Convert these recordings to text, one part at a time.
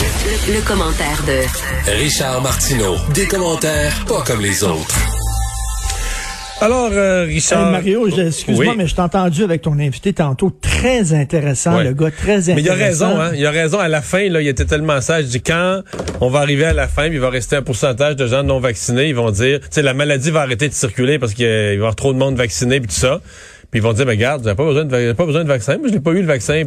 Le, le commentaire de Richard Martineau. Des commentaires pas comme les autres. Alors, euh, Richard. Hey, Mario, je- excuse-moi, Oui. mais je t'ai entendu avec ton invité tantôt. Très intéressant, Ouais. le gars, très intéressant. Mais il a raison, hein. Il a raison. À la fin, là, il était tellement sage. Il dit quand on va arriver à la fin, puis il va rester un pourcentage de gens non vaccinés, ils vont dire, tu sais, la maladie va arrêter de circuler parce qu'il va y avoir trop de monde vacciné, puis tout ça. Puis ils vont dire, mais regarde, n'avez pas besoin de, pas besoin de vaccin. Moi, je n'ai pas eu le vaccin.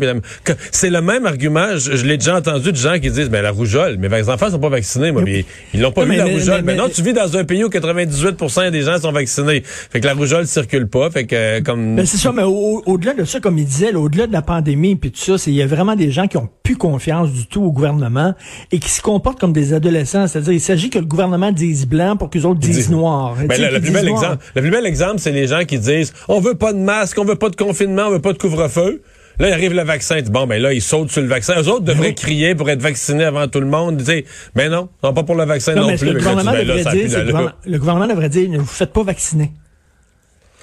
C'est le même argument. Je, je l'ai déjà entendu de gens qui disent, ben la rougeole, mes enfants sont pas vaccinés, moi, mais ils l'ont pas Non, eu mais- la mais- rougeole. mais- Mais, non, mais- tu vis dans un pays où 98% des gens sont vaccinés. Fait que la rougeole circule pas. Fait que euh, comme. Ben, c'est ça, mais au- au-delà de ça, comme il disait, là, au-delà de la pandémie puis tout ça, c'est il y a vraiment des gens qui ont plus confiance du tout au gouvernement et qui se comportent comme des adolescents. C'est-à-dire, il s'agit que le gouvernement dise blanc pour que les autres disent noir. Ben, le, plus bel exemple, le plus bel exemple, c'est les gens qui disent on veut pas de masque, on veut pas de confinement, on veut pas de couvre-feu. Là, il arrive le vaccin. Bon, ben là, ils sautent sur le vaccin. Eux autres devraient oui. crier pour être vaccinés avant tout le monde. Mais non, non, pas pour le vaccin non, Non, mais plus. le gouvernement ben là, dire, gouvernement, le gouvernement devrait dire, ne vous faites pas vacciner.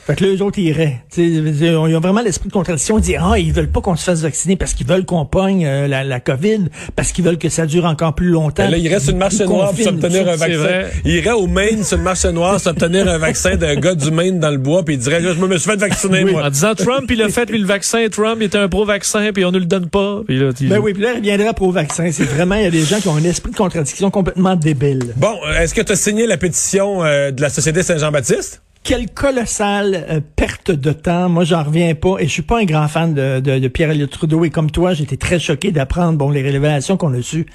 Fait que là, eux autres, ils iraient. Tu sais, ils ont ils vraiment l'esprit de contradiction. Ils disent, ah, ils veulent pas qu'on se fasse vacciner parce qu'ils veulent qu'on pogne euh, la, la COVID, parce qu'ils veulent que ça dure encore plus longtemps. Ben là, il reste une marche Ils noire pour s'obtenir un vaccin. vrai. Il irait au Maine sur une marche noire s'obtenir un vaccin d'un gars du Maine dans le bois, puis il dirait, je me suis fait vacciner, moi. En disant Trump, il a fait lui le vaccin, Trump il était un pro-vaccin, puis on ne le donne pas. Puis là, tu- Ben oui, puis là, il reviendra pro vaccin. C'est vraiment, il y a des gens qui ont un esprit de contradiction complètement débile. Bon, euh, est-ce que tu as signé la pétition euh, de la Société Saint-Jean-Baptiste? Quelle colossale euh, perte de temps. Moi, j'en reviens pas. Et je suis pas un grand fan de, de, de Pierre-Éliott Trudeau. Et comme toi, j'étais très choqué d'apprendre bon les révélations qu'on a sues.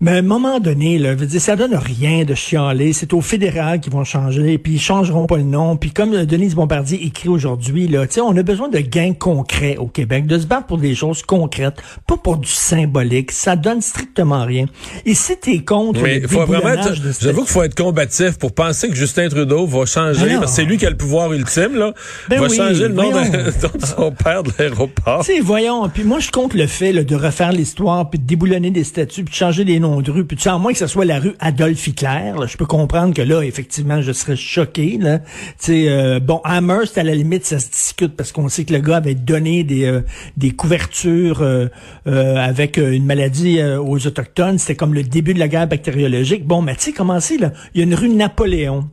Mais à un moment donné, là, je veux dire, ça donne rien de chialer. C'est au fédéral qu'ils vont changer, puis ils changeront pas le nom. Puis comme Denise Bombardier écrit aujourd'hui, là, on a besoin de gains concrets au Québec, de se battre pour des choses concrètes, pas pour du symbolique. Ça donne strictement rien. Et si t'es contre Mais le faut vraiment être, j'avoue qu'il faut être combatif pour penser que Justin Trudeau va changer, parce que c'est lui qui a le pouvoir ultime, là, Ben va oui, changer le nom de, de son père de l'aéroport. Tu sais, voyons, puis moi je compte le fait là, de refaire l'histoire, puis de déboulonner des statues, puis de changer des noms de puis tu sais, à moins que ce soit la rue Adolphe Hitler, je peux comprendre que là, effectivement, je serais choqué. Là. Euh, bon, Amherst, à la limite, ça se discute parce qu'on sait que le gars avait donné des, euh, des couvertures euh, euh, avec une maladie aux Autochtones. C'était comme le début de la guerre bactériologique. Bon, mais tu sais, comment c'est, là? Il y a une rue Napoléon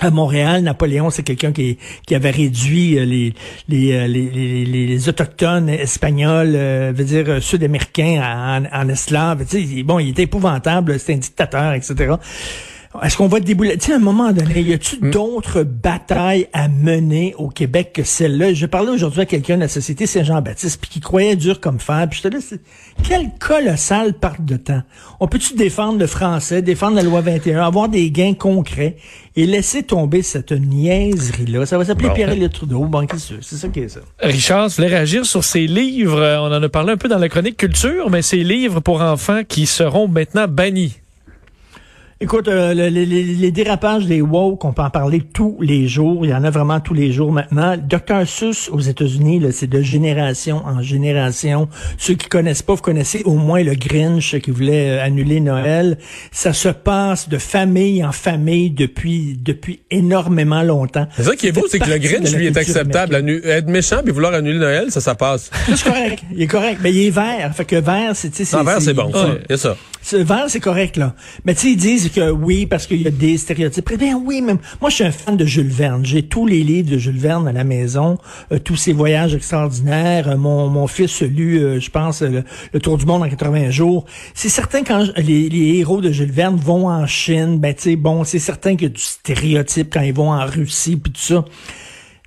à Montréal, Napoléon, c'est quelqu'un qui, qui avait réduit euh, les, les, euh, les, les, les- les autochtones espagnols, euh, veut dire euh, sud-américains en, en esclaves. Tu sais, bon, il était épouvantable, c'était un dictateur, etc. Est-ce qu'on va débouler? Tu sais, à un moment donné, y a-tu d'autres batailles à mener au Québec que celle-là? Je parlais aujourd'hui à quelqu'un de la Société Saint-Jean-Baptiste, puis qui croyait dur comme fer, puis je te dis, c'est- quelle colossale perte de temps. On peut-tu défendre le français, défendre la loi 21, avoir des gains concrets et laisser tomber cette niaiserie-là? Ça va s'appeler Bon. Pierre-Éliott Trudeau. Bon, qu'est-ce que c'est? C'est ça qui est ça. Richard, je voulais réagir sur ces livres. Euh, On en a parlé un peu dans la chronique culture, mais ces livres pour enfants qui seront maintenant bannis. Écoute, euh, le- le- les, les dérapages des woke, on peut en parler tous les jours. Il y en a vraiment tous les jours maintenant. Dr. Seuss aux États-Unis, c'est de génération en génération. Ceux qui connaissent pas, vous connaissez au moins le Grinch qui voulait euh, annuler Noël. Ça se passe de famille en famille depuis depuis énormément longtemps. C'est ça qui est beau, c'est que le Grinch, lui, est acceptable. Annu- Être méchant puis vouloir annuler Noël, ça, ça passe. C'est correct. Il est correct. Mais il est vert. Fait que vert, c'est, Non, vert, c'est bon. a ça. Vert, c'est correct, là. Mais tu sais, ils disent que oui, parce qu'il y a des stéréotypes. Eh oui, même. Moi, je suis un fan de Jules Verne. J'ai tous les livres de Jules Verne à la maison, euh, tous ses voyages extraordinaires. Euh, mon, mon fils a lu, euh, je pense, le, le Tour du monde en 80 jours. C'est certain quand les, les héros de Jules Verne vont en Chine, ben tu sais, bon, c'est certain qu'il y a du stéréotype quand ils vont en Russie, puis tout ça.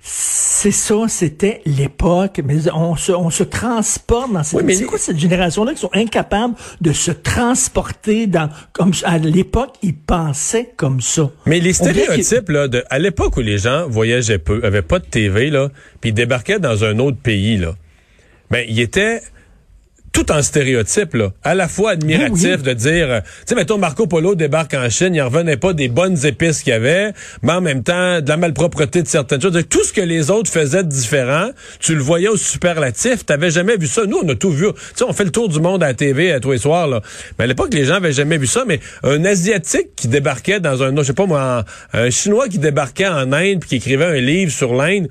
C'est ça, c'était l'époque. Mais on se, on se transporte dans cette... Oui, mais- c'est quoi cette génération-là qui sont incapables de se transporter dans... Comme à l'époque, ils pensaient comme ça. Mais les stéréotypes, là, de, à l'époque où les gens voyageaient peu, avaient pas de TV, là, puis ils débarquaient dans un autre pays, là, ben, ils étaient tout en stéréotype, là. À la fois admiratif Oui, oui. de dire, euh, tu sais, mettons, Marco Polo débarque en Chine, il en revenait pas des bonnes épices qu'il y avait, mais en même temps, de la malpropreté de certaines choses. Tout ce que les autres faisaient de différent, tu le voyais au superlatif. T'avais jamais vu ça. Nous, on a tout vu. Tu sais, on fait le tour du monde à la TV à tous les soirs, là. Mais à l'époque, les gens avaient jamais vu ça, mais un Asiatique qui débarquait dans un, je sais pas moi, un, un Chinois qui débarquait en Inde puis qui écrivait un livre sur l'Inde,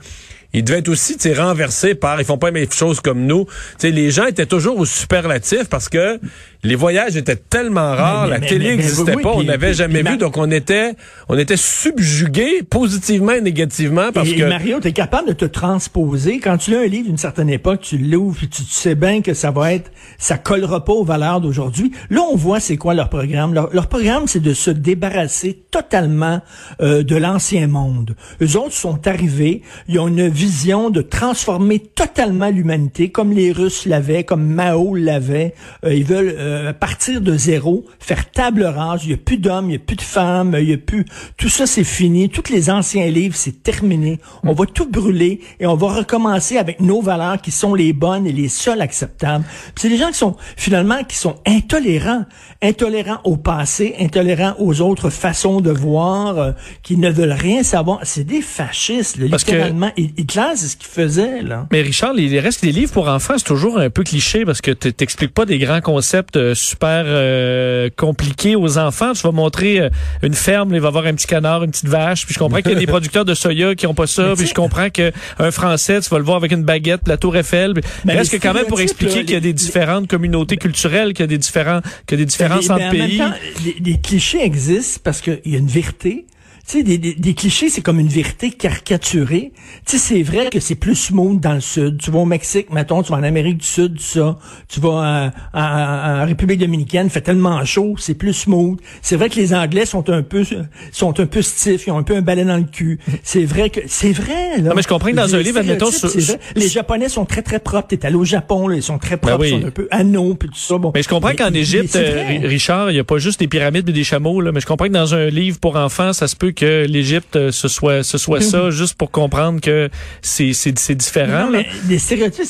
il devait être aussi renversé par ils font pas les mêmes choses comme nous. Tu sais, les gens étaient toujours au superlatif parce que les voyages étaient tellement rares, Mais- la télé n'existait oui, pas, on n'avait jamais vu, donc on était on était subjugués positivement et négativement parce et, que et Mario, tu es capable de te transposer. Quand tu lis un livre d'une certaine époque, tu l'ouvres tu, tu sais bien que ça va être, ça collera pas aux valeurs d'aujourd'hui. Là, on voit c'est quoi leur programme. Leur, leur programme, c'est de se débarrasser totalement euh, de l'ancien monde. Eux autres sont arrivés, ils ont une vision de transformer totalement l'humanité, comme les Russes l'avaient, comme Mao l'avait. Euh, ils veulent euh, partir de zéro, faire table rase. Il y a plus d'hommes, il y a plus de femmes, il y a plus. Tout ça, c'est fini. Tous les anciens livres, c'est terminé. On va tout brûler et on va recommencer avec nos valeurs qui sont les bonnes et les seules acceptables. C'est des gens qui sont finalement qui sont intolérants, intolérants au passé, intolérants aux autres façons de voir, euh, qui ne veulent rien savoir. C'est des fascistes, là, Parce que- littéralement. Hitler, c'est ce qu'il faisait là. Mais Richard, les, les restes des livres pour enfants, c'est toujours un peu cliché parce que tu t'expliques pas des grands concepts euh, super euh, compliqués aux enfants. Tu vas montrer euh, une ferme, il va y avoir un petit canard, une petite vache, puis je comprends qu'il y a des producteurs de soya qui ont pas ça, puis je comprends que un Français, tu vas le voir avec une baguette, la Tour Eiffel. Mais reste que quand même pour expliquer qu'il y a des différentes communautés culturelles, qu'il y a des différents, qu'il y a des différences entre pays. les, les clichés existent parce qu'il y a une vérité. Tu sais, des, des, des clichés, c'est comme une vérité caricaturée. Tu sais, c'est vrai que c'est plus smooth dans le sud. Tu vas au Mexique, mettons, tu vas en Amérique du Sud, ça. Tu vas en, en- en République dominicaine, fait tellement chaud, c'est plus smooth. C'est vrai que les Anglais sont un peu sont un peu stiffs, ils ont un peu un balai dans le cul. C'est vrai que c'est vrai. Là. Non, mais je comprends que dans un livre, admettons, sur- les Japonais sont très très propres. T'es allé au Japon, là, ils sont très propres, Ben oui. ils sont un peu anneaux puis tout ça. Bon. Mais je comprends qu'en Égypte, euh, Richard, il n'y a pas juste des pyramides et des chameaux, là, mais je comprends que dans un livre pour enfants, ça se peut que l'Égypte euh, ce soit, ce soit ça, juste pour comprendre que c'est, c'est, c'est différent. Non, mais les stéréotypes,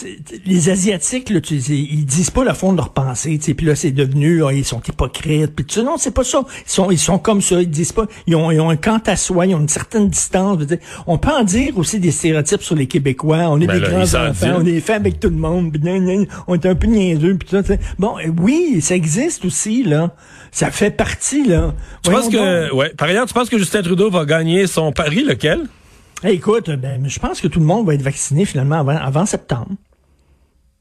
les Asiatiques, là, tu ils disent pas le fond de leur pensée, tu sais, puis là, c'est devenu, ah, ils sont hypocrites, puis tout ça. Non, c'est pas ça. Ils sont, ils sont comme ça, ils disent pas, ils ont, ils ont un quant à soi, ils ont une certaine distance. je veux dire. on peut en dire aussi des stéréotypes sur les Québécois. On est Ben des là, grands enfants, on est fait avec tout le monde, gna, on est un peu niaiseux, puis tout ça. Bon, euh, oui, ça existe aussi, là. Ça fait partie, là. tu penses que donc. ouais, par ailleurs, tu penses que Justin Trudeau va gagner son pari lequel? Hey, écoute, ben, je pense que tout le monde va être vacciné finalement avant septembre.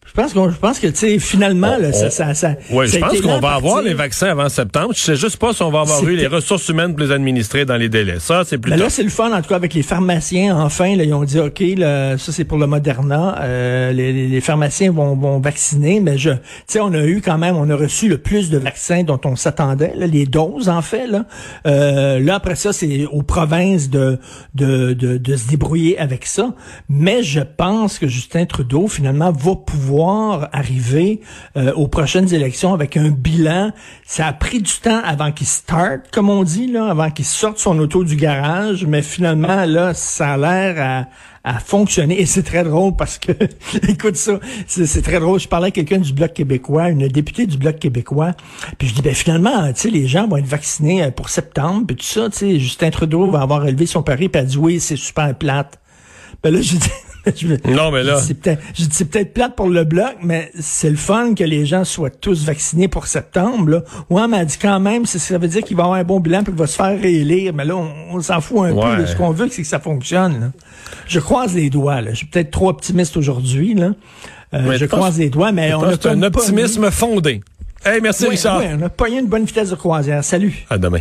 Je pense qu'on, je pense que, tu sais, finalement, là, ça, ça, ça. Oui, je pense qu'on va avoir les vaccins avant septembre. Je sais juste pas si on va avoir eu les ressources humaines pour les administrer dans les délais. Ça, c'est plus Mais là, c'est le fun, en tout cas, avec les pharmaciens. Enfin, là, ils ont dit, OK, là, ça, c'est pour le Moderna. Euh, les, les- les pharmaciens vont, vont vacciner. Mais je, tu sais, on a eu quand même, on a reçu le plus de vaccins dont on s'attendait, là, les doses, en fait, là. Euh, là, après ça, c'est aux provinces de, de, de, de se débrouiller avec ça. Mais je pense que Justin Trudeau, finalement, va pouvoir arriver euh, aux prochaines élections avec un bilan. Ça a pris du temps avant qu'il start, comme on dit, là, avant qu'il sorte son auto du garage, mais finalement, là, ça a l'air à, fonctionner. Et c'est très drôle parce que, écoute ça, c'est très drôle. Je parlais à quelqu'un du Bloc québécois, une députée du Bloc québécois, puis je dis, ben finalement, tu sais, les gens vont être vaccinés euh, pour septembre, puis tout ça, tu sais, Justin Trudeau va avoir élevé son pari, puis elle dit, oui, c'est super plate. Ben là, je dis... me- Non, mais là- C'est peut-être, je dis, c'est peut-être plate pour le bloc, mais c'est le fun que les gens soient tous vaccinés pour septembre. Là. Ouais, mais elle dit quand même, ça veut dire qu'il va avoir un bon bilan puis qu'il va se faire réélire. Mais là, on, on s'en fout un Ouais. peu. là. Ce qu'on veut, c'est que ça fonctionne. là. Je croise les doigts. Là. Je suis peut-être trop optimiste aujourd'hui. Là. Euh, je croise les doigts, mais on a c'est un pas optimisme fondé. Hey, merci Richard. on a pas eu une bonne vitesse de croisière. Salut. À demain.